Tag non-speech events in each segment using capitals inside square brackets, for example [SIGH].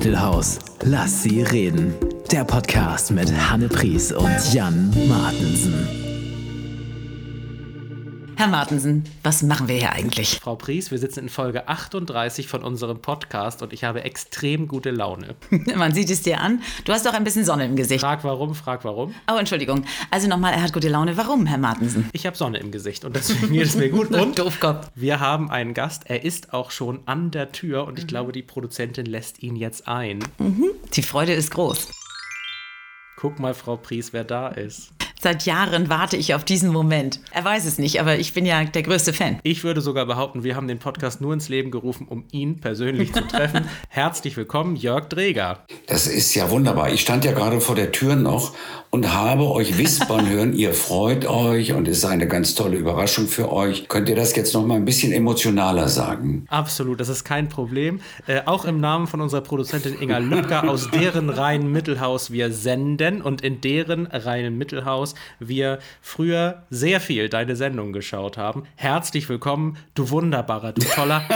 Mittelhaus. Lass sie reden. Der Podcast mit Hanne Pries und Jan Martensen. Herr Martensen, was machen wir hier eigentlich? Frau Pries, wir sitzen in Folge 38 von unserem Podcast und ich habe extrem gute Laune. [LAUGHS] Man sieht es dir an. Du hast doch ein bisschen Sonne im Gesicht. Frag warum, frag warum. Oh, Entschuldigung. Also nochmal, er hat gute Laune. Warum, Herr Martensen? Ich habe Sonne im Gesicht und deswegen geht es mir gut. [LAUGHS] Und Doofkopf. wir haben einen Gast, er ist auch schon an der Tür und ich glaube, die Produzentin lässt ihn jetzt ein. Die Freude ist groß. Guck mal, Frau Pries, wer da ist. Seit Jahren warte ich auf diesen Moment. Er weiß es nicht, aber ich bin ja der größte Fan. Ich würde sogar behaupten, wir haben den Podcast nur ins Leben gerufen, um ihn persönlich zu treffen. [LAUGHS] Herzlich willkommen, Jörg Dreger. Das ist ja wunderbar. Ich stand ja gerade vor der Tür noch und habe euch wispern [LAUGHS] hören, ihr freut euch und es ist eine ganz tolle Überraschung für euch. Könnt ihr das jetzt noch mal ein bisschen emotionaler sagen? Absolut, das ist kein Problem. Äh, auch im Namen von unserer Produzentin Inga Lübcker, aus deren reinen Mittelhaus wir senden und in deren reinen Mittelhaus wir früher sehr viel deine Sendung geschaut haben. Herzlich willkommen, du wunderbarer, du toller. [LAUGHS]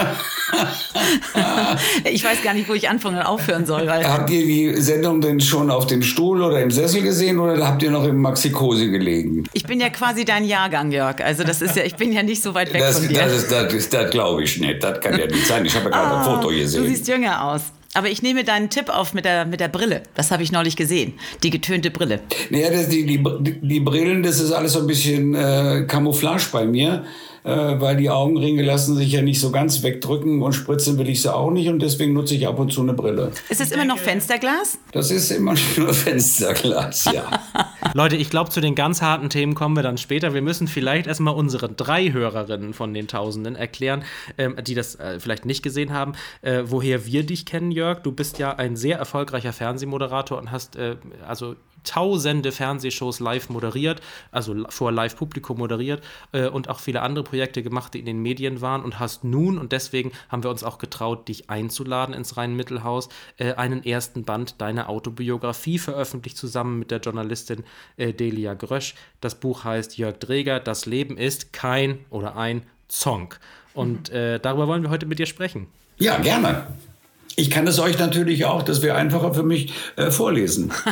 Ich weiß gar nicht, wo ich anfangen und aufhören soll, weil Habt ihr die Sendung denn schon auf dem Stuhl oder im Sessel gesehen oder habt ihr noch im Maxikose gelegen? ich bin ja quasi dein Jahrgang, Jörg. Also das ist ja, ich bin ja nicht so weit weg Das, von dir. das, ist- das, ist- das glaube ich nicht. Das kann ja nicht sein. Ich habe ja gerade ein Foto Du gesehen. siehst jünger aus. Aber ich nehme deinen Tipp auf mit der, mit der Brille. Das habe ich neulich gesehen. Die getönte Brille. Naja, das, die, die, die Brillen, das ist alles so ein bisschen äh, Camouflage bei mir, äh, weil die Augenringe lassen sich ja nicht so ganz wegdrücken und spritzen will ich sie auch nicht und deswegen nutze ich ab und zu eine Brille. Ist es immer noch Fensterglas? Das ist immer [LAUGHS] nur Fensterglas, ja. [LAUGHS] Leute, ich glaube, zu den ganz harten Themen kommen wir dann später. Wir müssen vielleicht erstmal unsere drei Hörerinnen von den Tausenden erklären, ähm, die das äh, vielleicht nicht gesehen haben, äh, woher wir dich kennen, Jörg. Du bist ja ein sehr erfolgreicher Fernsehmoderator und hast äh, also tausende Fernsehshows live moderiert, also vor Live-Publikum moderiert äh, und auch viele andere Projekte gemacht, die in den Medien waren und hast nun, und deswegen haben wir uns auch getraut, dich einzuladen ins Rhein-Mittelhaus, äh, einen ersten Band deiner Autobiografie veröffentlicht, zusammen mit der Journalistin äh, Delia Grösch. Das Buch heißt Jörg Dreger, Das Leben ist kein oder ein Song. Und äh, darüber wollen wir heute mit dir sprechen. Ja, gerne. Ich kann es euch natürlich auch, das wäre einfacher für mich, äh, vorlesen. [LAUGHS]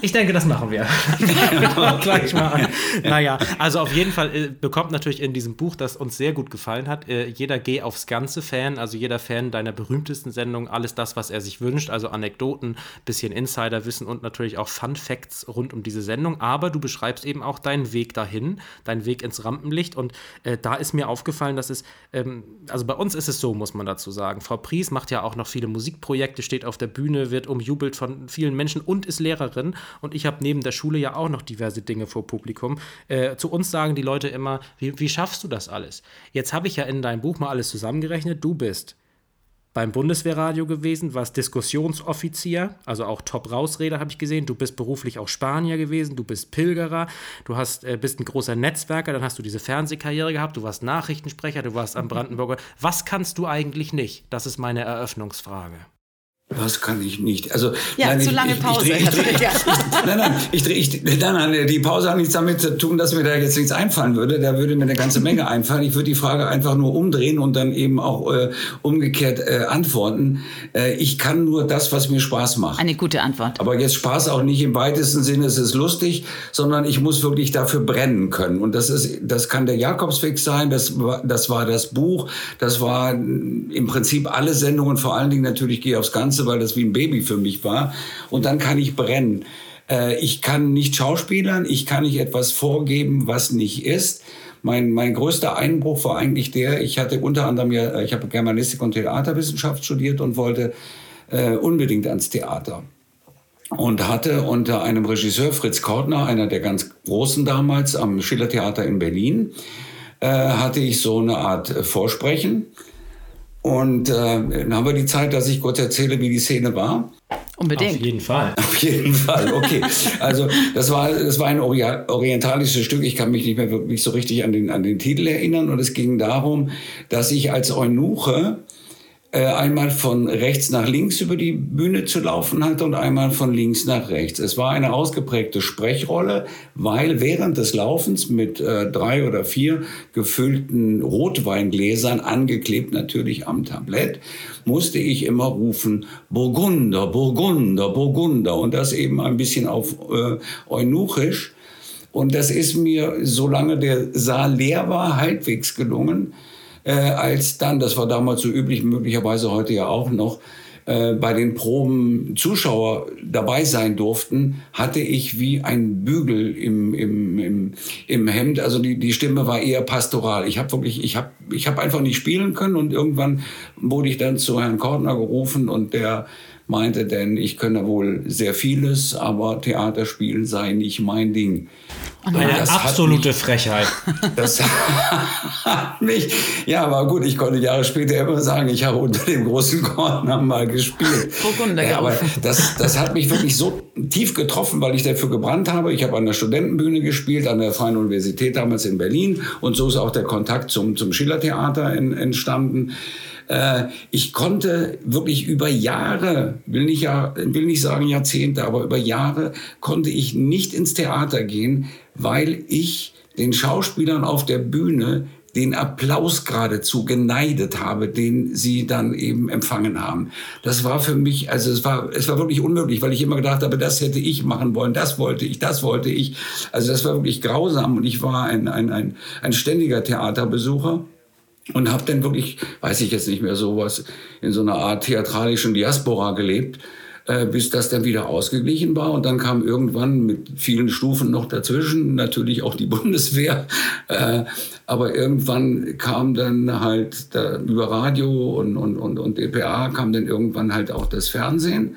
Ich denke, das machen wir. [LAUGHS] Gleich mal an. Naja, also auf jeden Fall äh, bekommt natürlich in diesem Buch, das uns sehr gut gefallen hat, äh, jeder Geh aufs Ganze Fan, also jeder Fan deiner berühmtesten Sendung, alles das, was er sich wünscht, also Anekdoten, bisschen Insiderwissen und natürlich auch Fun Facts rund um diese Sendung. Aber du beschreibst eben auch deinen Weg dahin, deinen Weg ins Rampenlicht. Und äh, da ist mir aufgefallen, dass es, ähm, also bei uns ist es so, muss man dazu sagen. Frau Pries macht ja auch noch viele Musikprojekte, steht auf der Bühne, wird umjubelt von vielen Menschen und ist Lehrerin. Und ich habe neben der Schule ja auch noch diverse Dinge vor Publikum. Äh, zu uns sagen die Leute immer, wie, wie schaffst du das alles? Jetzt habe ich ja in deinem Buch mal alles zusammengerechnet. Du bist beim Bundeswehrradio gewesen, warst Diskussionsoffizier, also auch Top-Rausreder habe ich gesehen. Du bist beruflich auch Spanier gewesen, du bist Pilgerer, du hast, äh, bist ein großer Netzwerker, dann hast du diese Fernsehkarriere gehabt, du warst Nachrichtensprecher, du warst am Brandenburger. Was kannst du eigentlich nicht? Das ist meine Eröffnungsfrage. Was kann ich nicht? Also, Ja, zu ich, lange ich, Pause. Ich, dreh- dreh- [LAUGHS] Ja. [LAUGHS] nein, nein, ich, dreh- ich, nein, nein, die Pause hat nichts damit zu tun, dass mir da jetzt nichts einfallen würde. Da würde mir eine ganze Menge [LAUGHS] einfallen. Ich würde die Frage einfach nur umdrehen und dann eben auch äh, umgekehrt äh, antworten. Äh, ich kann nur das, was mir Spaß macht. Eine gute Antwort. Aber jetzt Spaß auch nicht im weitesten Sinne, es ist lustig, sondern ich muss wirklich dafür brennen können. Und das ist, das kann der Jakobsweg sein, das war, das war das Buch, das war im Prinzip alle Sendungen, vor allen Dingen natürlich gehe aufs Ganze, weil das wie ein Baby für mich war. Und dann kann ich brennen. Äh, ich kann nicht schauspielern, ich kann nicht etwas vorgeben, was nicht ist. Mein, mein größter Einbruch war eigentlich der, ich hatte unter anderem ja, ich habe Germanistik und Theaterwissenschaft studiert und wollte äh, unbedingt ans Theater und hatte unter einem Regisseur, Fritz Kortner, einer der ganz Großen damals am Schillertheater in Berlin, äh, hatte ich so eine Art äh, Vorsprechen. Und äh, dann haben wir die Zeit, dass ich kurz erzähle, wie die Szene war. Unbedingt. jeden Fall. [LAUGHS] Auf jeden Fall, okay. Also das war, das war ein Ori- orientalisches Stück. Ich kann mich nicht mehr wirklich so richtig an den, an den Titel erinnern. Und es ging darum, dass ich als Eunuche äh, einmal von rechts nach links über die Bühne zu laufen hatte und einmal von links nach rechts. Es war eine ausgeprägte Sprechrolle, weil während des Laufens mit äh, drei oder vier gefüllten Rotweingläsern, angeklebt natürlich am Tablett, musste ich immer rufen, Burgunder, Burgunder, Burgunder und das eben ein bisschen auf äh, Eunuchisch. Und das ist mir, solange der Saal leer war, halbwegs gelungen äh, als dann, das war damals so üblich, möglicherweise heute ja auch noch, äh, bei den Proben Zuschauer dabei sein durften, hatte ich wie ein Bügel im, im, im, im Hemd. Also die, die Stimme war eher pastoral. Ich habe wirklich, ich habe ich hab einfach nicht spielen können und irgendwann wurde ich dann zu Herrn Kortner gerufen und der meinte denn, ich könne wohl sehr vieles, aber Theaterspielen sei nicht mein Ding. Eine absolute mich, Frechheit. [LAUGHS] Das hat mich, ja, aber gut, ich konnte Jahre später immer sagen, ich habe unter dem großen Korn mal gespielt. Ja, aber das, das hat mich wirklich so tief getroffen, weil ich dafür gebrannt habe. Ich habe an der Studentenbühne gespielt, an der Freien Universität damals in Berlin und so ist auch der Kontakt zum, zum Schillertheater entstanden. Äh, ich konnte wirklich über Jahre, will nicht, ja, will nicht sagen Jahrzehnte, aber über Jahre konnte ich nicht ins Theater gehen, weil ich den Schauspielern auf der Bühne den Applaus geradezu geneidet habe, den sie dann eben empfangen haben. Das war für mich, also es war, es war wirklich unmöglich, weil ich immer gedacht habe, das hätte ich machen wollen, das wollte ich, das wollte ich. Also das war wirklich grausam und ich war ein, ein, ein, ein ständiger Theaterbesucher und habe dann wirklich, weiß ich jetzt nicht mehr, sowas in so einer Art theatralischen Diaspora gelebt, äh, bis das dann wieder ausgeglichen war. Und dann kam irgendwann mit vielen Stufen noch dazwischen natürlich auch die [LAUGHS] Bundeswehr. Äh, aber irgendwann kam dann halt da, über Radio und, und, und, und DPA kam dann irgendwann halt auch das Fernsehen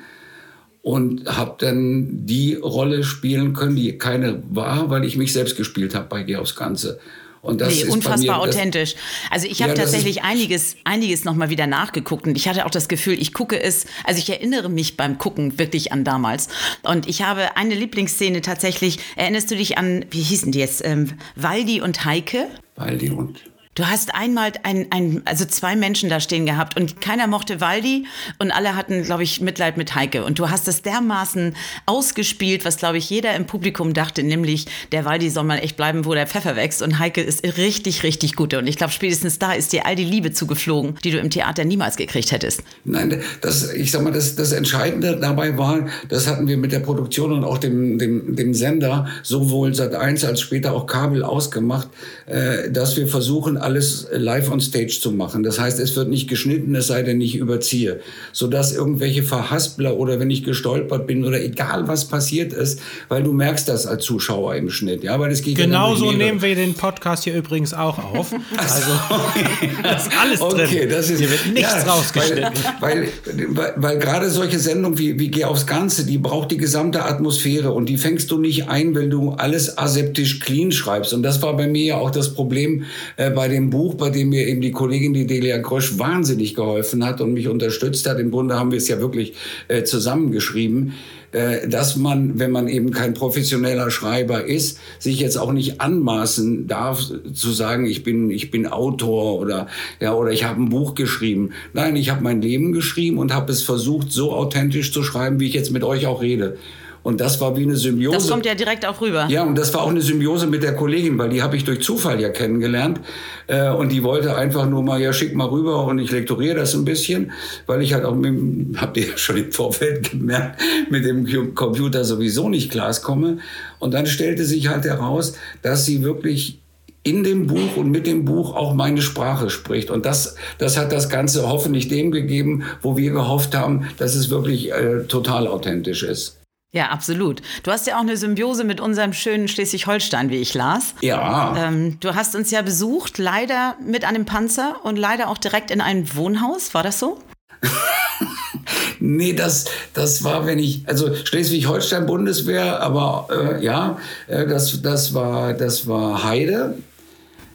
und habe dann die Rolle spielen können, die keine war, weil ich mich selbst gespielt habe bei Geh aufs Ganze. Und das nee, ist unfassbar authentisch. Also ich habe ja, tatsächlich einiges, einiges nochmal wieder nachgeguckt und ich hatte auch das Gefühl, ich gucke es, also ich erinnere mich beim Gucken wirklich an damals. Und ich habe eine Lieblingsszene tatsächlich, erinnerst du dich an, wie hießen die jetzt, ähm, Waldi und Heike? Waldi und Du hast einmal ein, ein, also zwei Menschen da stehen gehabt und keiner mochte Waldi und alle hatten, glaube ich, Mitleid mit Heike. Und du hast das dermaßen ausgespielt, was, glaube ich, jeder im Publikum dachte, nämlich der Waldi soll mal echt bleiben, wo der Pfeffer wächst. Und Heike ist richtig, richtig gut. Und ich glaube, spätestens da ist dir all die Liebe zugeflogen, die du im Theater niemals gekriegt hättest. Nein, das, ich sag mal, das, das Entscheidende dabei war, das hatten wir mit der Produktion und auch dem, dem, dem Sender sowohl seit 1 als später auch Kabel ausgemacht, äh, dass wir versuchen, alles live on stage zu machen. Das heißt, es wird nicht geschnitten, es sei denn, ich überziehe. Sodass irgendwelche Verhaspler oder wenn ich gestolpert bin oder egal was passiert ist, weil du merkst das als Zuschauer im Schnitt. Ja, weil es geht Genauso ja nehmen wir den Podcast hier übrigens auch auf. [LAUGHS] Also, [LAUGHS] das ist alles drin. Okay, das ist, hier wird nichts ja, rausgeschnitten. Weil, weil, weil gerade solche Sendungen wie, wie Geh aufs Ganze, die braucht die gesamte Atmosphäre und die fängst du nicht ein, wenn du alles aseptisch clean schreibst. Und das war bei mir ja auch das Problem äh, bei den dem Buch, bei dem mir eben die Kollegin, die Delia Grosch, wahnsinnig geholfen hat und mich unterstützt hat. Im Grunde haben wir es ja wirklich äh, zusammengeschrieben äh, dass man, wenn man eben kein professioneller Schreiber ist, sich jetzt auch nicht anmaßen darf zu sagen, ich bin ich bin Autor oder ja oder ich habe ein Buch geschrieben. Nein, ich habe mein Leben geschrieben und habe es versucht so authentisch zu schreiben, wie ich jetzt mit euch auch rede. Und das war wie eine Symbiose. Das kommt ja direkt auch rüber. Ja, und das war auch eine Symbiose mit der Kollegin, weil die habe ich durch Zufall ja kennengelernt. Äh, und die wollte einfach nur mal, ja, schick mal rüber und ich lektoriere das ein bisschen, weil ich halt auch, [LAUGHS] habt ihr ja schon im Vorfeld gemerkt, mit dem Computer sowieso nicht klarkomme. Und dann stellte sich halt heraus, dass sie wirklich in dem Buch und mit dem Buch auch meine Sprache spricht. Und das, das hat das Ganze hoffentlich dem gegeben, wo wir gehofft haben, dass es wirklich äh, total authentisch ist. Ja, absolut. Du hast ja auch eine Symbiose mit unserem schönen Schleswig-Holstein, wie ich las. Ja. Ähm, du hast uns ja besucht, leider mit einem Panzer und leider auch direkt in ein Wohnhaus. War das so? [LAUGHS] nee, das, das war, wenn ich, also Schleswig-Holstein Bundeswehr, aber äh, ja, äh, das, das, war, das war Heide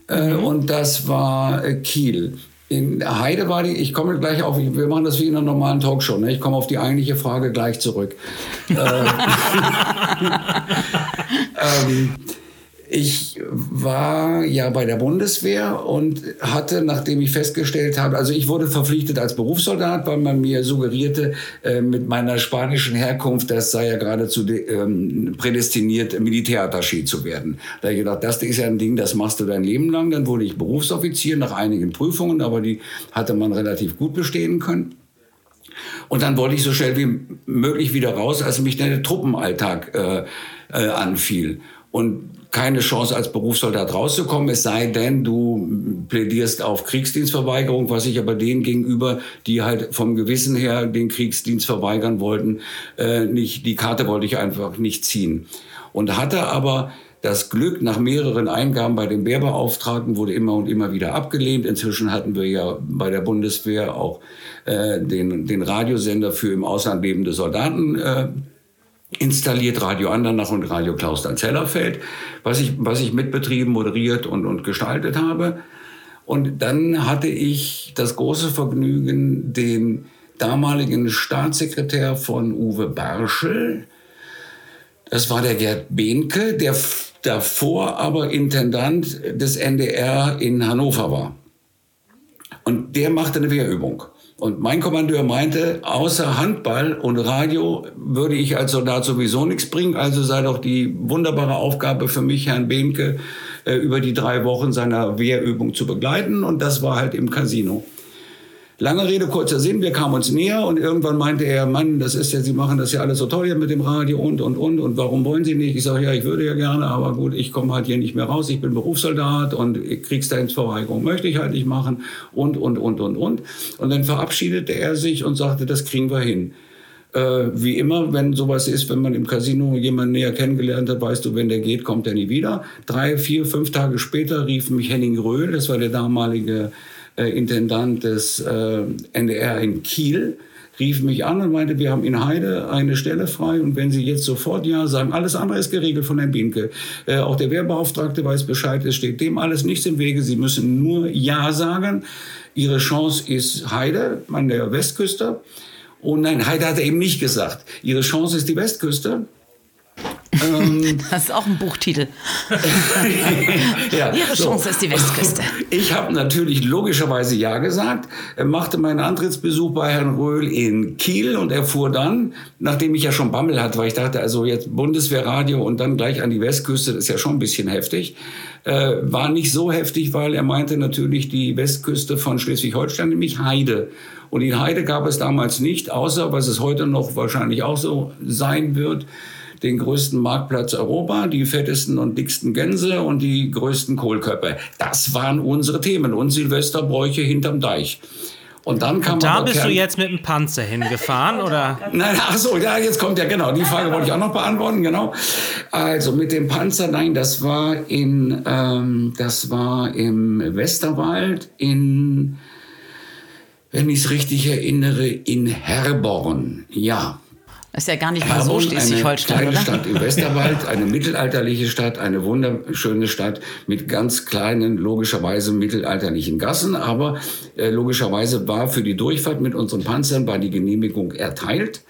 äh, mhm. und das war äh, Kiel. In Heide war die, ich komme gleich auf, wir machen das wie in einer normalen Talkshow, ne? ich komme auf die eigentliche Frage gleich zurück. [LAUGHS] Äh, [LAUGHS] ähm, ich war ja bei der Bundeswehr und hatte, nachdem ich festgestellt habe, also ich wurde verpflichtet als Berufssoldat, weil man mir suggerierte, äh, mit meiner spanischen Herkunft, das sei ja geradezu ähm, prädestiniert, Militärattaché zu werden. Da ich gedacht, das ist ja ein Ding, das machst du dein Leben lang. Dann wurde ich Berufsoffizier nach einigen Prüfungen, aber die hatte man relativ gut bestehen können. Und dann wollte ich so schnell wie möglich wieder raus, als mich der Truppenalltag äh, äh, anfiel. Und keine Chance als Berufssoldat rauszukommen, es sei denn, du plädierst auf Kriegsdienstverweigerung, was ich aber denen gegenüber, die halt vom Gewissen her den Kriegsdienst verweigern wollten, äh, nicht, die Karte wollte ich einfach nicht ziehen. Und hatte aber das Glück, nach mehreren Eingaben bei den Wehrbeauftragten wurde immer und immer wieder abgelehnt. Inzwischen hatten wir ja bei der Bundeswehr auch äh, den, den Radiosender für im Ausland lebende Soldaten äh, installiert Radio Andernach und Radio Klaustern-Zellerfeld, was ich, was ich mitbetrieben, moderiert und, und gestaltet habe. Und dann hatte ich das große Vergnügen, den damaligen Staatssekretär von Uwe Barschel, das war der Gerd Behnke, der davor aber Intendant des NDR in Hannover war. Und der machte eine Wehrübung. Und mein Kommandeur meinte, außer Handball und Radio würde ich als Soldat sowieso nichts bringen. Also sei doch die wunderbare Aufgabe für mich, Herrn Behnke, äh, über die drei Wochen seiner Wehrübung zu begleiten. Und das war halt im Casino. Lange Rede, kurzer Sinn, wir kamen uns näher und irgendwann meinte er, Mann, das ist ja, Sie machen das ja alles so toll hier mit dem Radio und, und, und, und warum wollen Sie nicht? Ich sage, ja, ich würde ja gerne, aber gut, ich komme halt hier nicht mehr raus, ich bin Berufssoldat und Kriegsdienstverweigerung möchte ich halt nicht machen und, und, und, und, und. Und dann verabschiedete er sich und sagte, das kriegen wir hin. Äh, wie immer, wenn sowas ist, wenn man im Casino jemanden näher kennengelernt hat, weißt du, wenn der geht, kommt er nie wieder. Drei, vier, fünf Tage später rief mich Henning Röhl, das war der damalige äh, Intendant des äh, NDR in Kiel, rief mich an und meinte, wir haben in Heide eine Stelle frei und wenn Sie jetzt sofort Ja sagen, alles andere ist geregelt von Herrn Binke. Äh, auch der Wehrbeauftragte weiß Bescheid, es steht dem alles nichts im Wege. Sie müssen nur Ja sagen. Ihre Chance ist Heide an der Westküste. Und nein, Heide hat er eben nicht gesagt. Ihre Chance ist die Westküste. Ähm, das ist auch ein Buchtitel. [LAUGHS] ja, Ihre so. Chance ist die Westküste. Ich habe natürlich logischerweise Ja gesagt, er machte meinen Antrittsbesuch bei Herrn Röhl in Kiel und er fuhr dann, nachdem ich ja schon Bammel hatte, weil ich dachte, also jetzt Bundeswehrradio und dann gleich an die Westküste, das ist ja schon ein bisschen heftig, äh, war nicht so heftig, weil er meinte natürlich die Westküste von Schleswig-Holstein, nämlich Heide. Und in Heide gab es damals nicht, außer was es heute noch wahrscheinlich auch so sein wird, den größten Marktplatz Europa, die fettesten und dicksten Gänse und die größten Kohlköpfe. Das waren unsere Themen und Silvesterbräuche hinterm Deich. Und dann kam und da bist Kern du jetzt mit dem Panzer hingefahren, oder? [LAUGHS] Nein, ach so, ja, jetzt kommt ja genau. Die Frage wollte ich auch noch beantworten, genau. Also mit dem Panzer, nein, das war in, ähm, das war im Westerwald in, wenn ich es richtig erinnere, in Herborn. Ja, ist ja gar nicht mal so Schleswig-Holstein, Eine kleine Stadt im Westerwald, eine mittelalterliche Stadt, eine wunderschöne Stadt mit ganz kleinen, logischerweise mittelalterlichen Gassen. Aber äh, logischerweise war für die Durchfahrt mit unseren Panzern war die Genehmigung erteilt.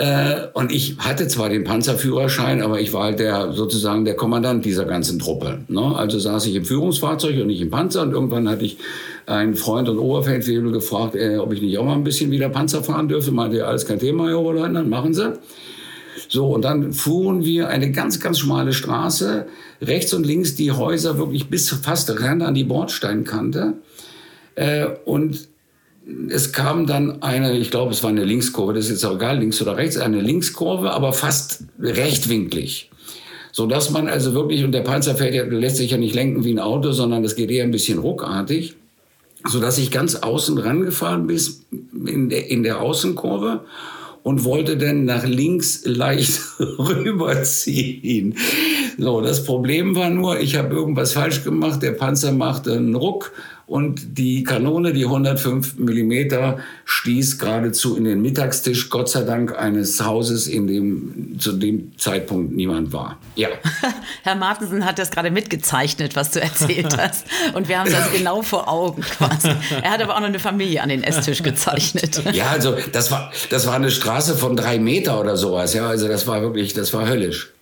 Äh, und ich hatte zwar den Panzerführerschein, aber ich war halt der sozusagen der Kommandant dieser ganzen Truppe. Ne? Also saß ich im Führungsfahrzeug und nicht im Panzer. Und irgendwann hatte ich einen Freund und Oberfeldwebel gefragt, äh, ob ich nicht auch mal ein bisschen wieder Panzer fahren dürfe. Meinte er, alles kein Thema, Herr Oberleutnant, machen Sie. So, und dann fuhren wir eine ganz, ganz schmale Straße, rechts und links die Häuser wirklich bis fast ran an die Bordsteinkante. Äh, und es kam dann eine, ich glaube, es war eine Linkskurve, das ist jetzt auch egal, links oder rechts, eine Linkskurve, aber fast rechtwinklig. So dass man also wirklich, und der Panzer fährt ja, lässt sich ja nicht lenken wie ein Auto, sondern das geht eher ein bisschen ruckartig, so dass ich ganz außen rangefahren bin in der, in der Außenkurve und wollte dann nach links leicht [LAUGHS] rüberziehen. So, das Problem war nur, ich habe irgendwas falsch gemacht, der Panzer machte einen Ruck und die Kanone, die 105 Millimeter, stieß geradezu in den Mittagstisch, Gott sei Dank eines Hauses, in dem zu dem Zeitpunkt niemand war. Ja. [LAUGHS] Herr Martensen hat das gerade mitgezeichnet, was du erzählt hast. Und wir haben das genau vor Augen quasi. Er hat aber auch noch eine Familie an den Esstisch gezeichnet. Ja, also das war, das war eine Straße von drei Meter oder sowas. Ja, also das war wirklich, das war höllisch.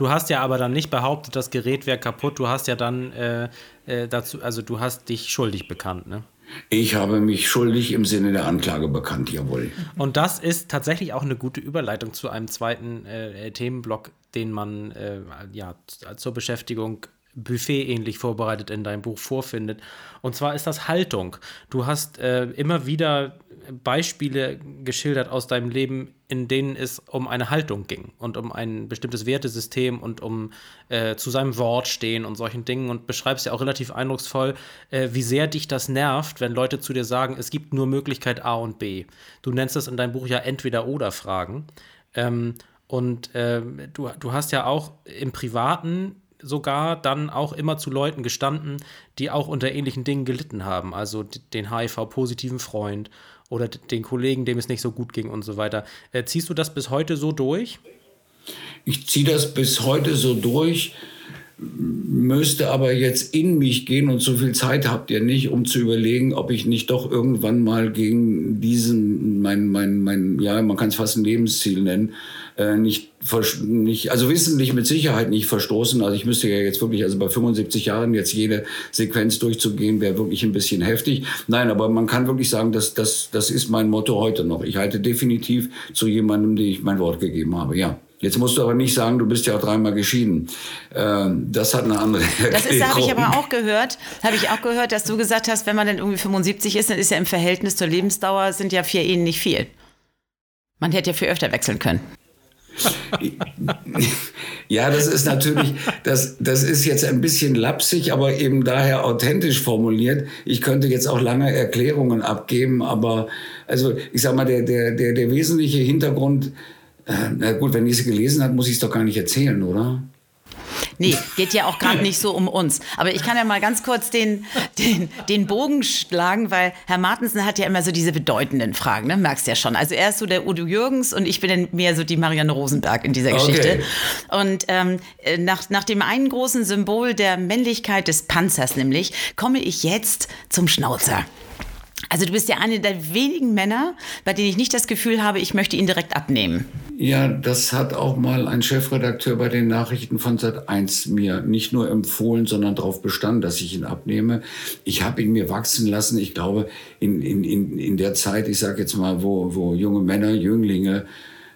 Du hast ja aber dann nicht behauptet, das Gerät wäre kaputt. Du hast ja dann äh, äh, dazu, also du hast dich schuldig bekannt, ne? Ich habe mich schuldig im Sinne der Anklage bekannt, jawohl. Und das ist tatsächlich auch eine gute Überleitung zu einem zweiten äh, Themenblock, den man äh, ja zur Beschäftigung Buffet ähnlich vorbereitet in deinem Buch vorfindet. Und zwar ist das Haltung. Du hast äh, immer wieder Beispiele geschildert aus deinem Leben, in denen es um eine Haltung ging und um ein bestimmtes Wertesystem und um äh, zu seinem Wort stehen und solchen Dingen und beschreibst ja auch relativ eindrucksvoll, äh, wie sehr dich das nervt, wenn Leute zu dir sagen, es gibt nur Möglichkeit A und B. Du nennst das in deinem Buch ja entweder oder Fragen. Ähm, und äh, du, du hast ja auch im Privaten sogar dann auch immer zu Leuten gestanden, die auch unter ähnlichen Dingen gelitten haben. Also den HIV-positiven Freund oder den Kollegen, dem es nicht so gut ging und so weiter. Äh, ziehst du das bis heute so durch? Ich ziehe das bis heute so durch, müsste aber jetzt in mich gehen und so viel Zeit habt ihr nicht, um zu überlegen, ob ich nicht doch irgendwann mal gegen diesen, mein, mein, mein, ja, man kann es fast ein Lebensziel nennen, äh, nicht, nicht, also wissentlich mit Sicherheit nicht verstoßen. Also ich müsste ja jetzt wirklich, also bei 75 Jahren jetzt jede Sequenz durchzugehen, wäre wirklich ein bisschen heftig. Nein, aber man kann wirklich sagen, dass das, das ist mein Motto heute noch. Ich halte definitiv zu jemandem, dem ich mein Wort gegeben habe, ja. Jetzt musst du aber nicht sagen, du bist ja auch dreimal geschieden. Ähm, das hat eine andere Erklärung. Das habe ich aber auch gehört, habe ich auch gehört, dass du gesagt hast, wenn man dann irgendwie 75 ist, dann ist ja im Verhältnis zur Lebensdauer sind ja vier Ehen nicht viel. Man hätte ja viel öfter wechseln können. [LAUGHS] ja, das ist natürlich, das, das ist jetzt ein bisschen lapsig, aber eben daher authentisch formuliert. Ich könnte jetzt auch lange Erklärungen abgeben, aber also ich sag mal, der, der, der, der wesentliche Hintergrund, äh, na gut, wenn ich sie gelesen habe, muss ich es doch gar nicht erzählen, oder? Nee, geht ja auch gerade nicht so um uns. Aber ich kann ja mal ganz kurz den, den, den Bogen schlagen, weil Herr Martensen hat ja immer so diese bedeutenden Fragen, ne? merkst ja schon. Also er ist so der Udo Jürgens und ich bin dann mehr so die Marianne Rosenberg in dieser Geschichte. Okay. Und ähm, nach, nach dem einen großen Symbol der Männlichkeit des Panzers nämlich, komme ich jetzt zum Schnauzer. Also du bist ja einer der wenigen Männer, bei denen ich nicht das Gefühl habe, ich möchte ihn direkt abnehmen. Ja, das hat auch mal ein Chefredakteur bei den Nachrichten von Sat1 mir nicht nur empfohlen, sondern darauf bestanden, dass ich ihn abnehme. Ich habe ihn mir wachsen lassen. Ich glaube, in, in, in, der Zeit, ich sage jetzt mal, wo, wo junge Männer, Jünglinge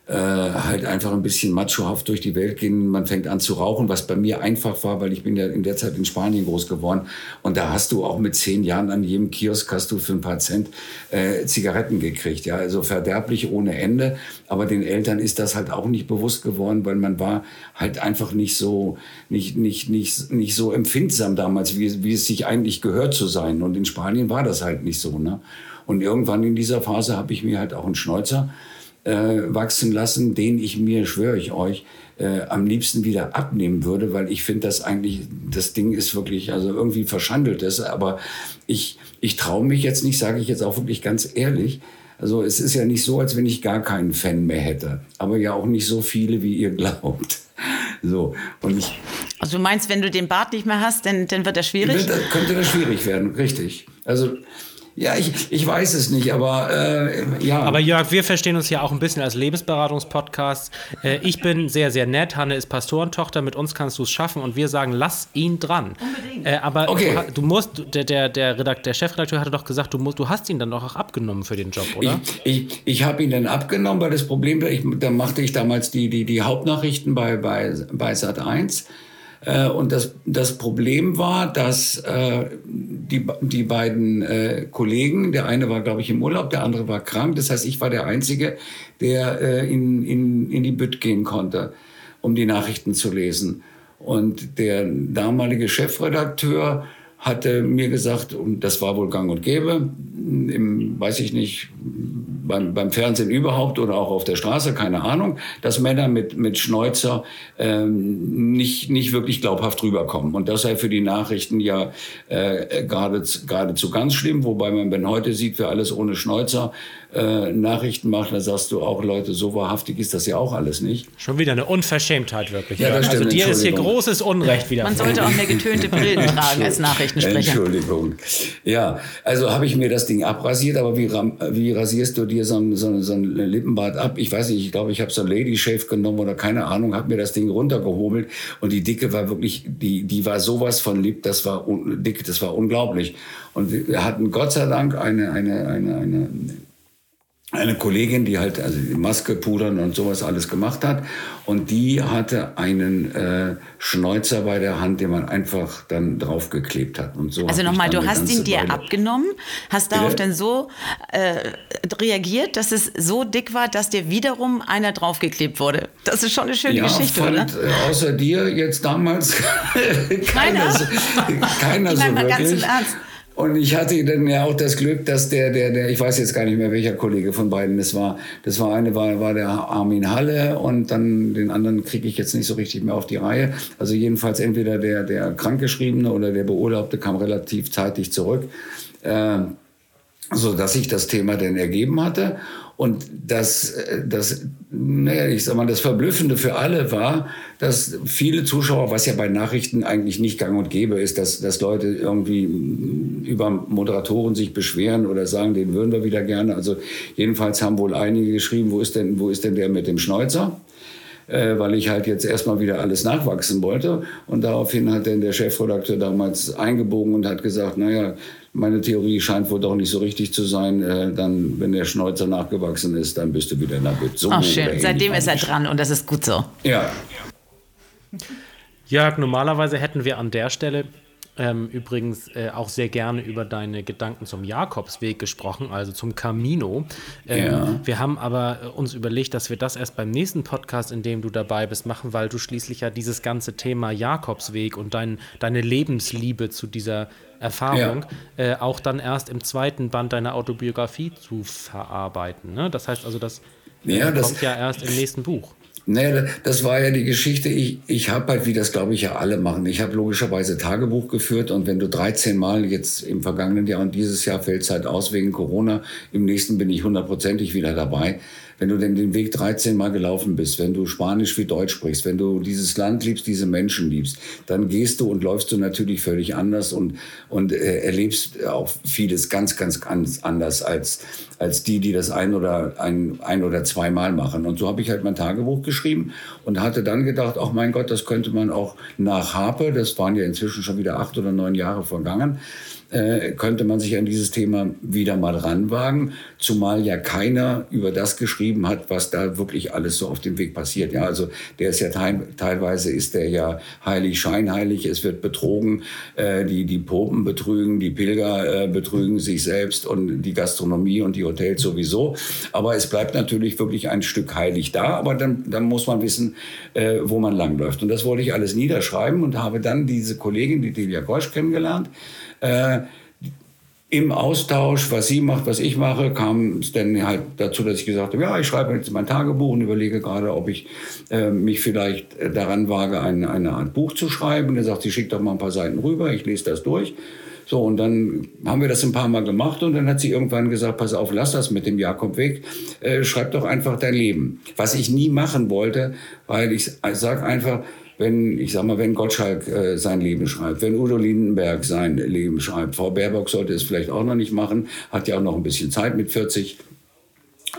äh, halt einfach ein bisschen machohaft durch die Welt gehen. Man fängt an zu rauchen, was bei mir einfach war, weil ich bin ja in der Zeit in Spanien groß geworden. Und da hast du auch mit zehn Jahren an jedem Kiosk hast du für ein paar Cent äh, Zigaretten gekriegt. Ja, also verderblich ohne Ende. Aber den Eltern ist das halt auch nicht bewusst geworden, weil man war halt einfach nicht so, nicht, nicht, nicht, nicht so empfindsam damals, wie, wie es sich eigentlich gehört zu sein. Und in Spanien war das halt nicht so. Ne? Und irgendwann in dieser Phase habe ich mir halt auch einen Schnäuzer äh, wachsen lassen, den ich mir, schwöre ich euch, äh, am liebsten wieder abnehmen würde, weil ich finde das eigentlich, das Ding ist wirklich, also irgendwie verschandelt ist, aber ich, ich traue mich jetzt nicht, sage ich jetzt auch wirklich ganz ehrlich, also es ist ja nicht so, als wenn ich gar keinen Fan mehr hätte, aber ja auch nicht so viele, wie ihr [LAUGHS] glaubt. So, und ich, also du meinst, wenn du den Bart nicht mehr hast, dann, dann wird das schwierig? Wird, könnte das schwierig werden, richtig. Also ja, ich, ich weiß es nicht, aber äh, ja. Aber Jörg, wir verstehen uns ja auch ein bisschen als Lebensberatungspodcast. Äh, ich bin sehr, sehr nett. Hanne ist Pastorentochter. Mit uns kannst du es schaffen und wir sagen, lass ihn dran. Unbedingt. Äh, aber okay. du, du, musst, der, der, der, Redakt, der Chefredakteur hatte doch gesagt, du, musst, du hast ihn dann doch auch abgenommen für den Job, oder? Ich, ich, ich habe ihn dann abgenommen, weil das Problem, ich, da machte ich damals die, die, die Hauptnachrichten bei, bei, bei Sat 1. Äh, und das, das Problem war, dass äh, die, die beiden äh, Kollegen, der eine war, glaube ich, im Urlaub, der andere war krank. Das heißt, ich war der Einzige, der in, in, in die Bütt gehen konnte, um die Nachrichten zu lesen. Und der damalige Chefredakteur hatte mir gesagt, und das war wohl gang und gäbe, im, weiß ich nicht, beim, beim Fernsehen überhaupt oder auch auf der Straße, keine Ahnung, dass Männer mit, mit Schnäuzer ähm, nicht, nicht wirklich glaubhaft rüberkommen. Und das sei für die Nachrichten ja äh, geradezu ganz schlimm, wobei man, wenn heute sieht, wer alles ohne Schnäuzer äh, Nachrichten macht, dann sagst du auch, Leute, so wahrhaftig ist das ja auch alles nicht. Schon wieder eine Unverschämtheit wirklich. Ja, das also dir ist hier großes Unrecht wieder. Man sollte auch mehr getönte Brillen [LAUGHS] tragen als Nachrichtensprecher. Entschuldigung. Ja, also habe ich mir das Ding abrasiert, aber wie, wie rasierst du dir dir so ein, so, so ein Lippenbart ab. Ich weiß nicht, ich glaube, ich habe so ein Lady Shave genommen oder keine Ahnung, habe mir das Ding runtergehobelt und die Dicke war wirklich, die, die war sowas von lieb, das war dick, das war unglaublich. Und wir hatten Gott sei Dank eine, eine, eine, eine eine Kollegin, die halt also die Maske pudern und sowas alles gemacht hat. Und die hatte einen äh, Schnäuzer bei der Hand, den man einfach dann draufgeklebt hat. Und so also nochmal, du hast ihn dir Weile abgenommen, hast darauf Bitte? dann so äh, reagiert, dass es so dick war, dass dir wiederum einer draufgeklebt wurde. Das ist schon eine schöne ja, Geschichte, fand, oder? Äh, außer dir jetzt damals keiner, [LAUGHS] so, keiner ich so wirklich. Ganz im Ernst. Und ich hatte dann ja auch das Glück, dass der, der, der, ich weiß jetzt gar nicht mehr, welcher Kollege von beiden das war. Das war eine, war, war der Armin Halle und dann den anderen kriege ich jetzt nicht so richtig mehr auf die Reihe. Also jedenfalls entweder der, der Krankgeschriebene oder der Beurlaubte kam relativ zeitig zurück, äh, so dass sich das Thema dann ergeben hatte. Und das, das, naja, ich sag mal, das Verblüffende für alle war, dass viele Zuschauer, was ja bei Nachrichten eigentlich nicht gang und gäbe ist, dass, dass Leute irgendwie über Moderatoren sich beschweren oder sagen, den würden wir wieder gerne. Also jedenfalls haben wohl einige geschrieben, wo ist denn, wo ist denn der mit dem Schnäuzer? äh, weil ich halt jetzt erstmal wieder alles nachwachsen wollte. Und daraufhin hat dann der Chefredakteur damals eingebogen und hat gesagt, naja, meine Theorie scheint wohl doch nicht so richtig zu sein. Äh, dann, wenn der Schnäuzer nachgewachsen ist, dann bist du wieder nackt. So Ach, schön. Seitdem ist er dran und das ist gut so. Ja. Jörg, normalerweise hätten wir an der Stelle ähm, übrigens äh, auch sehr gerne über deine Gedanken zum Jakobsweg gesprochen, also zum Camino. Ähm, ja. Wir haben aber äh, uns überlegt, dass wir das erst beim nächsten Podcast, in dem du dabei bist, machen, weil du schließlich ja dieses ganze Thema Jakobsweg und dein, deine Lebensliebe zu dieser Erfahrung ja. äh, auch dann erst im zweiten Band deiner Autobiografie zu verarbeiten. Ne? Das heißt also, das, ja, das kommt ja erst im nächsten Buch. Nee, das war ja die Geschichte. Ich, ich habe halt, wie das glaube ich ja alle machen, ich habe logischerweise Tagebuch geführt und wenn du 13 Mal jetzt im vergangenen Jahr und dieses Jahr fällt es halt aus wegen Corona, im nächsten bin ich hundertprozentig wieder dabei wenn du denn den Weg 13 Mal gelaufen bist, wenn du Spanisch wie Deutsch sprichst, wenn du dieses Land liebst, diese Menschen liebst, dann gehst du und läufst du natürlich völlig anders und, und äh, erlebst auch vieles ganz, ganz, ganz anders als, als die, die das ein oder, ein, ein oder zweimal machen. Und so habe ich halt mein Tagebuch geschrieben und hatte dann gedacht, ach mein Gott, das könnte man auch nach Harpe, das waren ja inzwischen schon wieder acht oder neun Jahre vergangen, äh, könnte man sich an dieses Thema wieder mal ranwagen, zumal ja keiner über das geschrieben hat, was da wirklich alles so auf dem Weg passiert. Ja, also der ist ja teil, teilweise ist der ja heilig, scheinheilig, es wird betrogen, äh, die, die Popen betrügen, die Pilger äh, betrügen sich selbst und die Gastronomie und die Hotels sowieso. Aber es bleibt natürlich wirklich ein Stück heilig da, aber dann, dann muss man wissen, äh, wo man langläuft. Und das wollte ich alles niederschreiben und habe dann diese Kollegin, die Delia Gosch, kennengelernt äh, im Austausch, was sie macht, was ich mache, kam es dann halt dazu, dass ich gesagt habe, ja, ich schreibe jetzt mein Tagebuch und überlege gerade, ob ich äh, mich vielleicht daran wage, eine, eine Art Buch zu schreiben. Und er sagt, sie schickt doch mal ein paar Seiten rüber, ich lese das durch. So, und dann haben wir das ein paar Mal gemacht und dann hat sie irgendwann gesagt, pass auf, lass das mit dem Jakobweg, äh, schreib doch einfach dein Leben. Was ich nie machen wollte, weil ich, ich sage einfach, wenn, ich sag mal, wenn Gottschalk äh, sein Leben schreibt, wenn Udo Lindenberg sein Leben schreibt, Frau Baerbock sollte es vielleicht auch noch nicht machen, hat ja auch noch ein bisschen Zeit mit 40,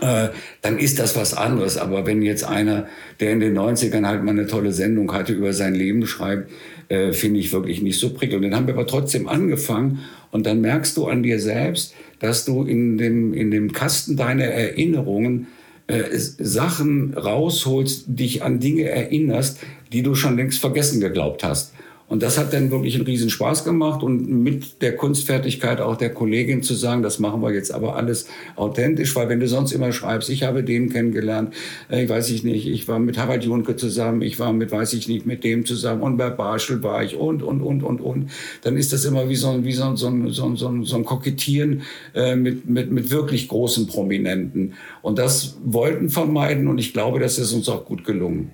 äh, dann ist das was anderes. Aber wenn jetzt einer, der in den 90ern halt mal eine tolle Sendung hatte, über sein Leben schreibt, äh, finde ich wirklich nicht so prickelnd. Dann haben wir aber trotzdem angefangen und dann merkst du an dir selbst, dass du in dem, in dem Kasten deiner Erinnerungen äh, Sachen rausholst, dich an Dinge erinnerst, die du schon längst vergessen geglaubt hast. Und das hat dann wirklich einen riesen Spaß gemacht und mit der Kunstfertigkeit auch der Kollegin zu sagen, das machen wir jetzt aber alles authentisch, weil wenn du sonst immer schreibst, ich habe den kennengelernt, äh, ich weiß ich nicht, ich war mit Harald Junke zusammen, ich war mit, weiß ich nicht, mit dem zusammen und bei Barschel war ich und, und, und, und, und, dann ist das immer wie so ein, wie so ein, so ein, so ein, so ein, so ein Kokettieren äh, mit, mit, mit wirklich großen Prominenten. Und das wollten vermeiden und ich glaube, das ist uns auch gut gelungen.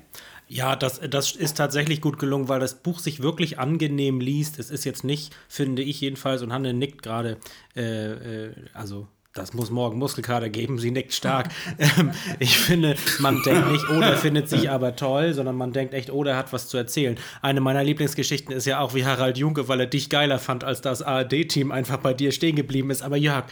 Ja, das, das ist tatsächlich gut gelungen, weil das Buch sich wirklich angenehm liest. Es ist jetzt nicht, finde ich jedenfalls, und Hanne nickt gerade, äh, äh, also das muss morgen Muskelkater geben, sie nickt stark. [LAUGHS] ähm, ich finde, man denkt nicht, oh, der findet sich aber toll, sondern man denkt echt, oh, der hat was zu erzählen. Eine meiner Lieblingsgeschichten ist ja auch wie Harald Junke, weil er dich geiler fand, als das ARD-Team einfach bei dir stehen geblieben ist. Aber Jörg,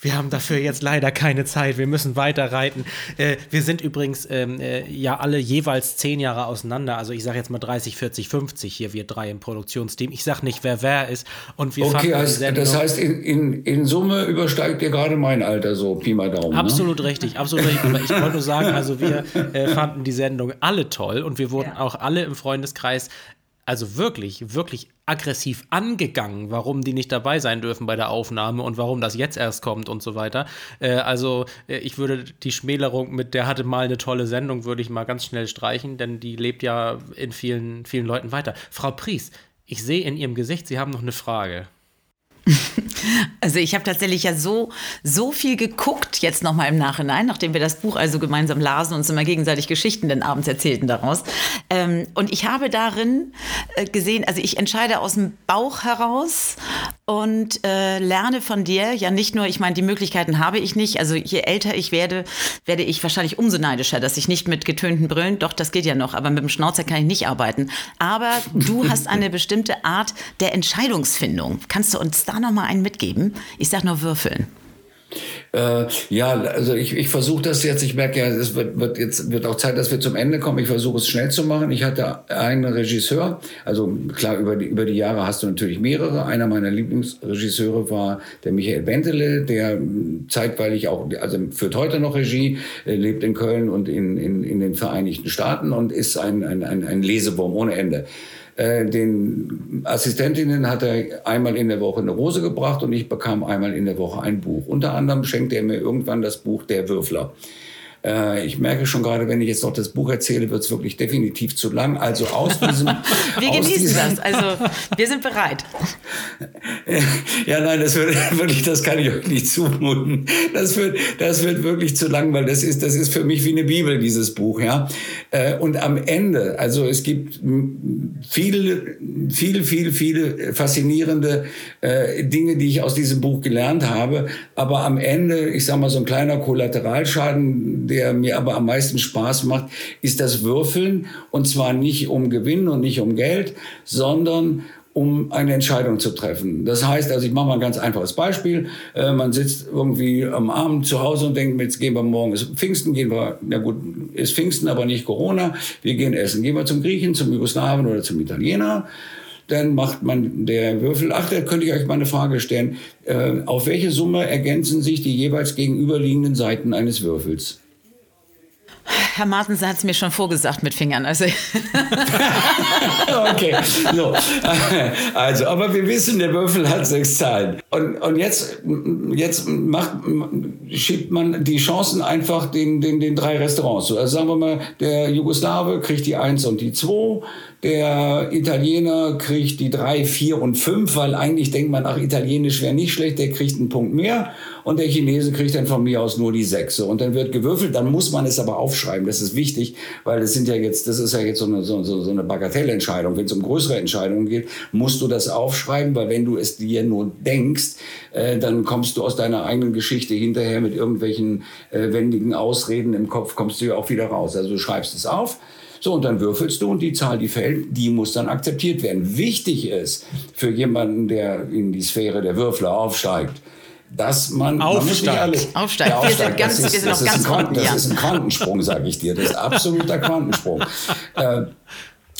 wir haben dafür jetzt leider keine Zeit, wir müssen weiter reiten. Äh, wir sind übrigens ähm, äh, ja alle jeweils zehn Jahre auseinander. Also ich sage jetzt mal 30, 40, 50 hier, wir drei im Produktionsteam. Ich sage nicht, wer wer ist. Und wir okay, heißt, das heißt, in, in, in Summe übersteigt ihr gerade mal mein Alter, so Pi mal Daumen. Ne? Absolut ne? richtig, absolut richtig. Aber ich wollte nur sagen, also wir äh, fanden die Sendung alle toll und wir wurden ja. auch alle im Freundeskreis also wirklich, wirklich aggressiv angegangen, warum die nicht dabei sein dürfen bei der Aufnahme und warum das jetzt erst kommt und so weiter. Äh, also äh, ich würde die Schmälerung mit, der hatte mal eine tolle Sendung, würde ich mal ganz schnell streichen, denn die lebt ja in vielen, vielen Leuten weiter. Frau Pries, ich sehe in Ihrem Gesicht, Sie haben noch eine Frage. [LAUGHS] Also ich habe tatsächlich ja so, so viel geguckt, jetzt nochmal im Nachhinein, nachdem wir das Buch also gemeinsam lasen und uns immer gegenseitig Geschichten den abends erzählten daraus. Ähm, und ich habe darin äh, gesehen, also ich entscheide aus dem Bauch heraus und äh, lerne von dir ja nicht nur, ich meine, die Möglichkeiten habe ich nicht. Also je älter ich werde, werde ich wahrscheinlich umso neidischer, dass ich nicht mit getönten Brillen, doch das geht ja noch, aber mit dem Schnauzer kann ich nicht arbeiten. Aber du [LAUGHS] hast eine bestimmte Art der Entscheidungsfindung. Kannst du uns da noch mal einen mitgeben? Ich sage nur würfeln. Äh, ja, also ich, ich versuche das jetzt. Ich merke ja, es wird, wird jetzt wird auch Zeit, dass wir zum Ende kommen. Ich versuche es schnell zu machen. Ich hatte einen Regisseur. Also klar, über die, über die Jahre hast du natürlich mehrere. Einer meiner Lieblingsregisseure war der Michael Bentele, der zeitweilig auch, also führt heute noch Regie, lebt in Köln und in, in, in den Vereinigten Staaten und ist ein, ein, ein, ein Lesewurm ohne Ende. Äh, den Assistentinnen hat er einmal in der Woche eine Rose gebracht und ich bekam einmal in der Woche ein Buch. Unter anderem schenkte er mir irgendwann das Buch Der Würfler. Äh, ich merke schon gerade, wenn ich jetzt noch das Buch erzähle, wird es wirklich definitiv zu lang. Also aus [LAUGHS] diesem. wir genießen diesem, das. Also wir sind bereit. [LAUGHS] ja, nein, das wird [LAUGHS] wirklich, das kann ich euch nicht zumuten. Das wird, das wird wirklich zu lang, weil das ist, das ist für mich wie eine Bibel, dieses Buch, ja. Äh, und am Ende, also es gibt viele, viele, viele, viele faszinierende äh, Dinge, die ich aus diesem Buch gelernt habe. Aber am Ende, ich sag mal, so ein kleiner Kollateralschaden, der mir aber am meisten Spaß macht, ist das Würfeln. Und zwar nicht um Gewinn und nicht um Geld, sondern um eine Entscheidung zu treffen. Das heißt, also ich mache mal ein ganz einfaches Beispiel. Äh, man sitzt irgendwie am Abend zu Hause und denkt, jetzt gehen wir morgen, ist Pfingsten, gehen wir, na gut, ist Pfingsten, aber nicht Corona. Wir gehen essen. Gehen wir zum Griechen, zum Jugoslawen oder zum Italiener. Dann macht man der Würfel. Ach, da könnte ich euch mal eine Frage stellen. Äh, auf welche Summe ergänzen sich die jeweils gegenüberliegenden Seiten eines Würfels? Herr Martensen hat es mir schon vorgesagt mit Fingern. Also. [LAUGHS] okay, so. [LAUGHS] Also, aber wir wissen, der Würfel hat sechs Zahlen. Und, und jetzt, jetzt macht, schiebt man die Chancen einfach den, den, den drei Restaurants. Also sagen wir mal, der Jugoslawe kriegt die eins und die zwei. Der Italiener kriegt die drei, vier und fünf, weil eigentlich denkt man, ach, Italienisch wäre nicht schlecht, der kriegt einen Punkt mehr. Und der Chinese kriegt dann von mir aus nur die sechs. Und dann wird gewürfelt, dann muss man es aber aufschreiben. Das ist wichtig, weil das sind ja jetzt, das ist ja jetzt so eine, so, so eine Bagatellentscheidung. Wenn es um größere Entscheidungen geht, musst du das aufschreiben, weil wenn du es dir nur denkst, äh, dann kommst du aus deiner eigenen Geschichte hinterher mit irgendwelchen äh, wendigen Ausreden im Kopf, kommst du ja auch wieder raus. Also du schreibst es auf. So, und dann würfelst du und die Zahl, die fällt, die muss dann akzeptiert werden. Wichtig ist für jemanden, der in die Sphäre der Würfler aufsteigt, dass man, aufsteigt. Man aufsteigt. Ja, aufsteigt. Wir sind, ganz, das ist, wir sind noch ganz unten. Das ist ein Quantensprung, sage ich dir. Das ist absoluter Quantensprung. [LAUGHS] äh,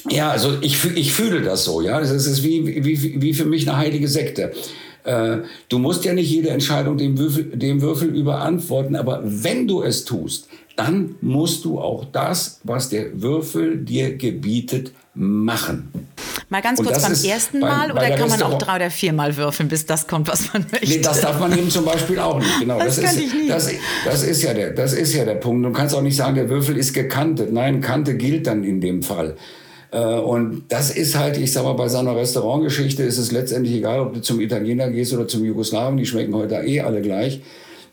ja, also ich, ich fühle das so. Ja, das ist wie, wie, wie für mich eine heilige Sekte. Äh, du musst ja nicht jede Entscheidung dem Würfel, dem Würfel überantworten, aber wenn du es tust, dann musst du auch das, was der Würfel dir gebietet, machen. Mal ganz kurz beim ersten Mal bei, bei oder kann man auch drei oder viermal würfeln, bis das kommt, was man möchte? Nee, das darf man eben zum Beispiel auch nicht. Genau, [LAUGHS] das, das, ist, das, das, ist ja der, das ist ja der Punkt. Du kannst auch nicht sagen, der Würfel ist gekantet. Nein, Kante gilt dann in dem Fall. Äh, und das ist halt, ich sag mal, bei so einer Restaurantgeschichte ist es letztendlich egal, ob du zum Italiener gehst oder zum Jugoslawen, die schmecken heute eh alle gleich.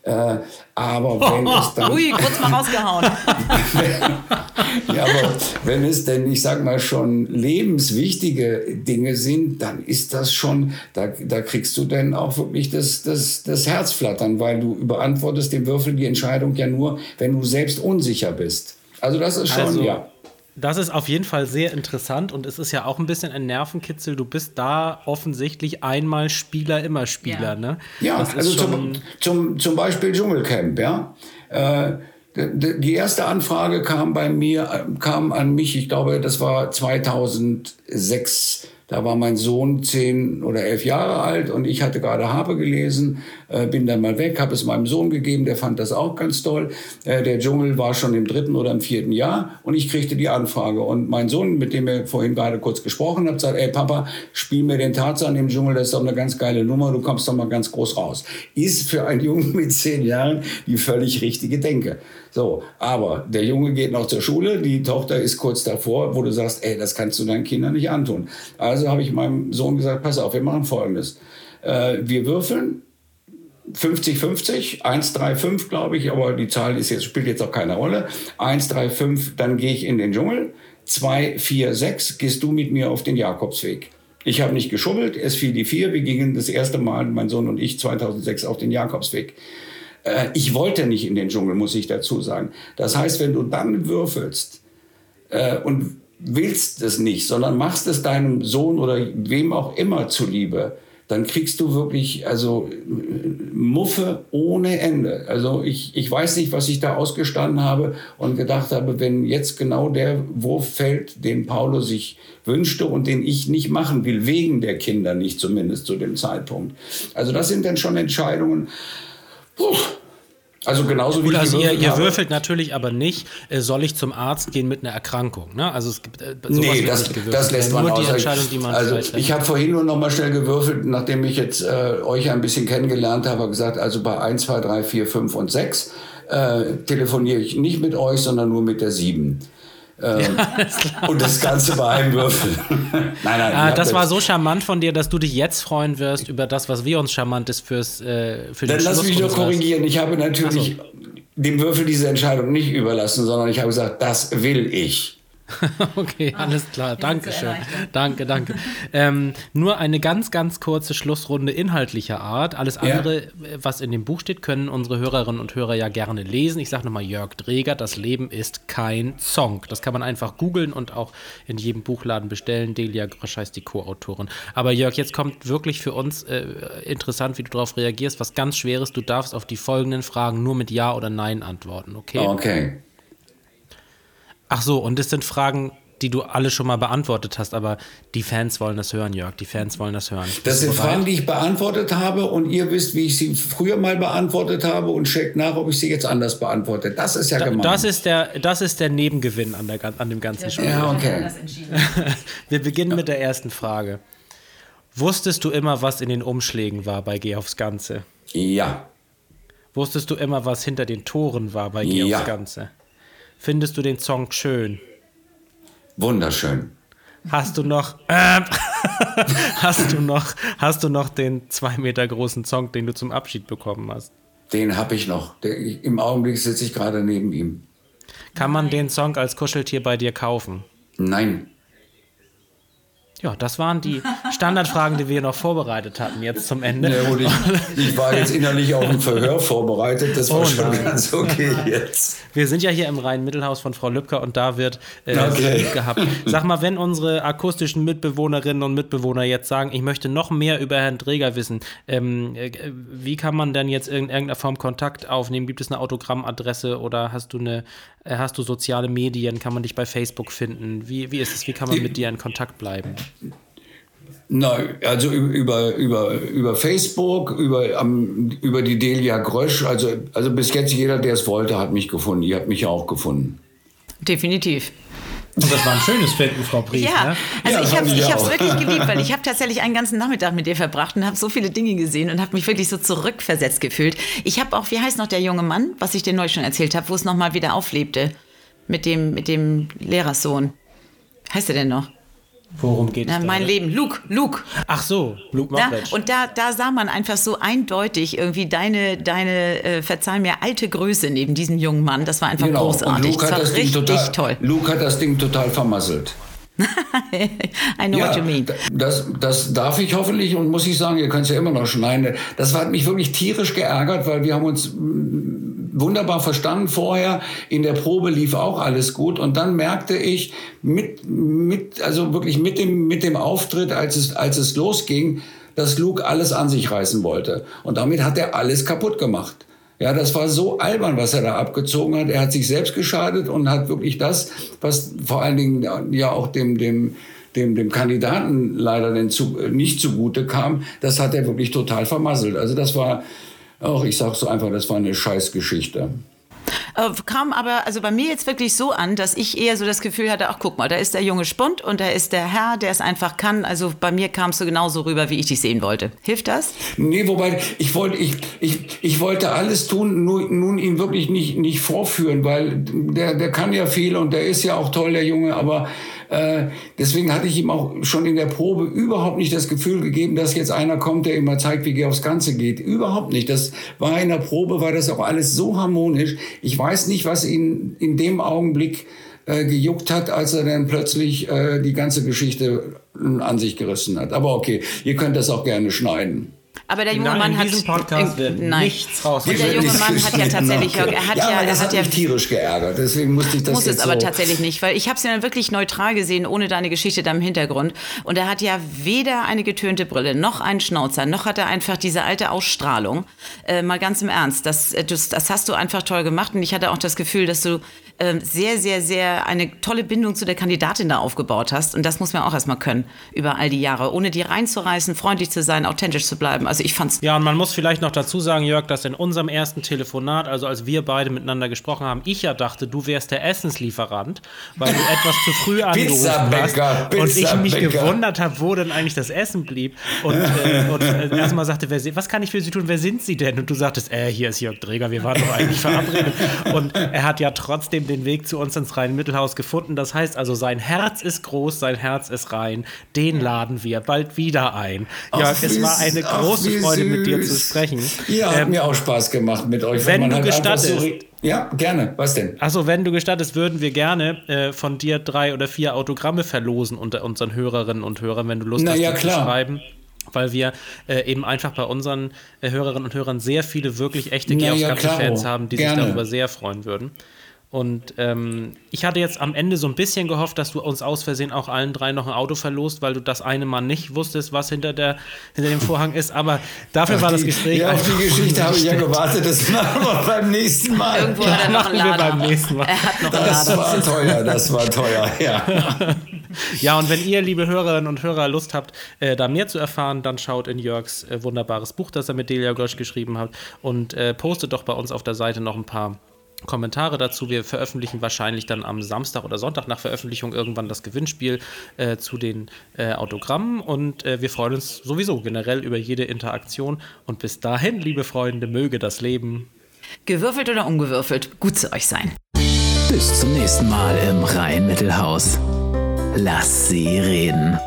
Äh, aber [LAUGHS] wenn es dann. Ui, kurz mal rausgehauen. [LAUGHS] ja, aber wenn es denn, ich sag mal, schon lebenswichtige Dinge sind, dann ist das schon, da, da kriegst du dann auch wirklich das, das, das Herzflattern, weil du überantwortest dem Würfel die Entscheidung ja nur, wenn du selbst unsicher bist. Also das ist schon, Also, ja. Das ist auf jeden Fall sehr interessant und es ist ja auch ein bisschen ein Nervenkitzel. Du bist da offensichtlich einmal Spieler, immer Spieler, Ja. ne? Ja, das ist also zum, zum, zum Beispiel Dschungelcamp, ja. Äh, die erste Anfrage kam bei mir, äh, kam an mich, ich glaube, das war 2006. Da war mein Sohn zehn oder elf Jahre alt und ich hatte gerade Habe gelesen, äh, bin dann mal weg, habe es meinem Sohn gegeben, der fand das auch ganz toll. Äh, der Dschungel war schon im dritten oder im vierten Jahr und ich kriegte die Anfrage. Und mein Sohn, mit dem wir vorhin gerade kurz gesprochen haben, sagt, ey Papa, spiel mir den Tarzan im Dschungel, das ist doch eine ganz geile Nummer, du kommst doch mal ganz groß raus. Ist für einen Jungen mit zehn Jahren die völlig richtige Denke. So, aber der Junge geht noch zur Schule, die Tochter ist kurz davor, wo du sagst, ey, das kannst du deinen Kindern nicht antun. Also habe ich meinem Sohn gesagt, pass auf, wir machen Folgendes. Äh, wir würfeln 50-50, 1-3-5, glaube ich, aber die Zahl ist jetzt, spielt jetzt auch keine Rolle. 1-3-5, dann gehe ich in den Dschungel. 2, 4, 6, gehst du mit mir auf den Jakobsweg. Ich habe nicht geschummelt, es fiel die 4. Wir gingen das erste Mal, mein Sohn und ich, 2006 auf den Jakobsweg. Äh, ich wollte nicht in den Dschungel, muss ich dazu sagen. Das heißt, wenn du dann würfelst äh, und willst es nicht, sondern machst es deinem Sohn oder wem auch immer zuliebe, dann kriegst du wirklich also Muffe ohne Ende. Also ich, ich weiß nicht, was ich da ausgestanden habe und gedacht habe, wenn jetzt genau der Wurf fällt, den Paulo sich wünschte und den ich nicht machen will, wegen der Kinder nicht zumindest zu dem Zeitpunkt. Also das sind dann schon Entscheidungen. Puh. Also genauso wie Gut, also ihr, ihr würfelt natürlich aber nicht, äh, soll ich zum Arzt gehen mit einer Erkrankung. Ne? Also es gibt äh, Nee, das, das lässt man Nur aus. die Entscheidung, die man also ich habe vorhin nur noch mal schnell gewürfelt, nachdem ich jetzt äh, euch ein bisschen kennengelernt habe, gesagt, also bei 1, 2, 3, 4, 5 und 6 äh, telefoniere ich nicht mit euch, sondern nur mit der 7. Ähm, und das Ganze bei einem Würfel. [LAUGHS] nein, nein. Ah, das war so charmant von dir, dass du dich jetzt freuen wirst über das, was wir uns charmantes fürs äh, für den Dann lass mich doch korrigieren. Ich habe natürlich dem Würfel diese Entscheidung nicht überlassen, sondern ich habe gesagt, das will ich. [LAUGHS] Okay, alles klar. Danke zu schön. erleichtern. Danke, danke. ähm, nur eine ganz, ganz kurze Schlussrunde inhaltlicher Art. Alles Ja. andere, äh, was in dem Buch steht, können unsere Hörerinnen und Hörer ja gerne lesen. Ich sage nochmal Jörg Dreger, das Leben ist kein Song. Das kann man einfach googeln und auch in jedem Buchladen bestellen. Delia Grösch heißt die Co-Autorin. Aber Jörg, jetzt kommt wirklich für uns äh, interessant, wie du darauf reagierst. Was ganz Schweres, du darfst auf die folgenden Fragen nur mit Ja oder Nein antworten, okay? Okay. Ach so, und das sind Fragen, die du alle schon mal beantwortet hast, aber die Fans wollen das hören, Jörg. Die Fans wollen das hören. Das sind? Fragen, die ich beantwortet habe und ihr wisst, wie ich sie früher mal beantwortet habe und checkt nach, ob ich sie jetzt anders beantworte. Das ist ja gemein. Das ist der, das ist der Nebengewinn an, der, an dem ganzen Spiel. Ja, okay. [LAUGHS] Wir beginnen mit der ersten Frage. Wusstest du immer, was in den Umschlägen war bei Geh aufs Ganze? ja, Wusstest du immer, was hinter den Toren war bei Geh Ja. aufs Ganze? Findest du den Song schön? wunderschön. Hast du noch, äh, [LAUGHS] hast du noch, hast du noch den zwei Meter großen Song, den du zum Abschied bekommen hast? Den habe ich noch. Der, Im Augenblick sitze ich gerade neben ihm. Kann man den Song als Kuscheltier bei dir kaufen? Nein. Ja, das waren die Standardfragen, die wir noch vorbereitet hatten, jetzt zum Ende. Ja, gut, ich, ich war jetzt innerlich auf ein Verhör vorbereitet. Das war Oh schon ganz okay jetzt. Wir sind ja hier im Rhein-Mittelhaus von Frau Lübcker und da wird äh, Okay. Gehabt. Sag mal, wenn unsere akustischen Mitbewohnerinnen und Mitbewohner jetzt sagen, ich möchte noch mehr über Herrn Dreger wissen, ähm, äh, wie kann man denn jetzt in irgendeiner Form Kontakt aufnehmen? Gibt es eine Autogrammadresse oder hast du eine, äh, hast du soziale Medien? Kann man dich bei Facebook finden? Wie, wie ist es? Wie kann man mit dir in Kontakt bleiben? Na, also über, über, über Facebook, über, am- über die Delia Grösch. Also, also bis jetzt jeder, der es wollte, hat mich gefunden. Ihr habt mich ja auch gefunden. Definitiv. Und das war ein schönes Finden, Frau Pries. Ja, Ne? also Ja, ich habe es wirklich geliebt, weil ich habe tatsächlich einen ganzen Nachmittag mit dir verbracht und habe so viele Dinge gesehen und habe mich wirklich so zurückversetzt gefühlt. Ich habe auch, wie heißt noch der junge Mann, was ich dir neulich schon erzählt habe, wo es nochmal wieder auflebte mit dem, mit dem Lehrerssohn. Heißt er denn noch? Worum geht es? mein da? Leben. Luke, Luke. Ach so, Luke Ja, Mockridge. und da, da sah man einfach so eindeutig irgendwie deine, deine äh, verzeih mir, alte Größe neben diesem jungen Mann. Das war einfach Genau. Und großartig. Luke Das hat, war das Ding richtig total, toll. Luke hat das Ding total vermasselt. [LAUGHS] I know what you mean. Das, das darf ich hoffentlich und muss ich sagen, ihr könnt es ja immer noch schneiden. Das hat mich wirklich tierisch geärgert, weil wir haben uns wunderbar verstanden vorher. In der Probe lief auch alles gut und dann merkte ich mit, mit also wirklich mit dem, mit dem Auftritt, als es, als es losging, dass Luke alles an sich reißen wollte. Und damit hat er alles kaputt gemacht. Ja, das war so albern, was er da abgezogen hat. Er hat sich selbst geschadet und hat wirklich das, was vor allen Dingen ja auch dem, dem, dem, dem Kandidaten leider denn zu, nicht zugute kam, das hat er wirklich total vermasselt. Also das war, auch ich sag so einfach, das war eine Scheißgeschichte. Äh, kam aber also bei mir jetzt wirklich so an, dass ich eher so das Gefühl hatte, ach guck mal, da ist der junge Spund und da ist der Herr, der es einfach kann. Also bei mir kamst du genauso rüber, wie ich dich sehen wollte. Hilft das? Nee, wobei ich wollte, ich, ich, ich wollte alles tun, nur, nun ihn wirklich nicht, nicht vorführen, weil der, der kann ja viel und der ist ja auch toll, der Junge, aber äh, deswegen hatte ich ihm auch schon in der Probe überhaupt nicht das Gefühl gegeben, dass jetzt einer kommt, der immer zeigt, wie aufs Ganze geht. Überhaupt nicht. Das war in der Probe, war das auch alles so harmonisch. Ich weiß nicht, was ihn in dem Augenblick äh, gejuckt hat, als er dann plötzlich äh, die ganze Geschichte an sich gerissen hat. Aber okay, ihr könnt das auch gerne schneiden. Aber der junge Nein, Mann in hat diesem Podcast wird nein. nichts raus. Und der junge Mann hat ja tatsächlich, er hat ja, ja, aber das er hat hat ja mich tierisch geärgert. Deswegen musste ich das muss jetzt es aber so tatsächlich nicht, weil ich habe es ja dann wirklich neutral gesehen, ohne deine Geschichte da im Hintergrund. Und er hat ja weder eine getönte Brille, noch einen Schnauzer, noch hat er einfach diese alte Ausstrahlung. Äh, mal ganz im Ernst, das, äh, das, das hast du einfach toll gemacht. Und ich hatte auch das Gefühl, dass du ähm, sehr, sehr, sehr eine tolle Bindung zu der Kandidatin da aufgebaut hast. Und das muss man auch erstmal können über all die Jahre, ohne die reinzureißen, freundlich zu sein, authentisch zu bleiben. Also ich fand's Ja, und man muss vielleicht noch dazu sagen, Jörg, dass in unserem ersten Telefonat, also als wir beide miteinander gesprochen haben, ich ja dachte, du wärst der Essenslieferant, weil du etwas zu früh [LAUGHS] angerufen hast. Und ich mich gewundert habe, wo denn eigentlich das Essen blieb. Und, äh, und äh, [LAUGHS] erstmal sagte, wer, was kann ich für Sie tun? Wer sind Sie denn? Und du sagtest, äh, hier ist Jörg Dreger, wir waren doch eigentlich verabredet. Und er hat ja trotzdem den Weg zu uns ins Rhein-Mittelhaus gefunden. Das heißt also, sein Herz ist groß, sein Herz ist rein. Den laden wir bald wieder ein. Jörg, es war eine ach, große Freude, mit dir süß. zu sprechen. Ja, hat Ähm, mir auch Spaß gemacht mit euch. wenn du halt gestattest. re- ja, gerne. Was denn? Achso, wenn du gestattest, würden wir gerne äh, von dir drei oder vier Autogramme verlosen unter unseren Hörerinnen und Hörern, wenn du Lust Na hast, ja, die zu klar. schreiben. Weil wir äh, eben einfach bei unseren äh, Hörerinnen und Hörern sehr viele wirklich echte aufs ja. Fans haben, die Gerne. sich darüber sehr freuen würden. Und ähm, ich hatte jetzt am Ende so ein bisschen gehofft, dass du uns aus Versehen auch allen drei noch ein Auto verlost, weil du das eine Mal nicht wusstest, was hinter, der, hinter dem Vorhang ist. Aber dafür war das Die- Gespräch Ja, auf die Geschichte habe ich ja gewartet. Das machen wir beim nächsten Mal. Irgendwo hat er noch einen machen wir Lader. beim nächsten Mal. Er hat noch einen Das Lader. war teuer, das war teuer, ja. Ja, und wenn ihr, liebe Hörerinnen und Hörer, Lust habt, äh, da mehr zu erfahren, dann schaut in Jörgs äh, wunderbares Buch, das er mit Delia Gösch geschrieben hat und äh, postet doch bei uns auf der Seite noch ein paar Kommentare dazu. Wir veröffentlichen wahrscheinlich dann am Samstag oder Sonntag nach Veröffentlichung irgendwann das Gewinnspiel äh, zu den äh, Autogrammen und äh, wir freuen uns sowieso generell über jede Interaktion. Und bis dahin, liebe Freunde, möge das Leben Gewürfelt oder ungewürfelt, gut zu euch sein. Bis zum nächsten Mal im Rhein-Mittelhaus. Lass sie reden.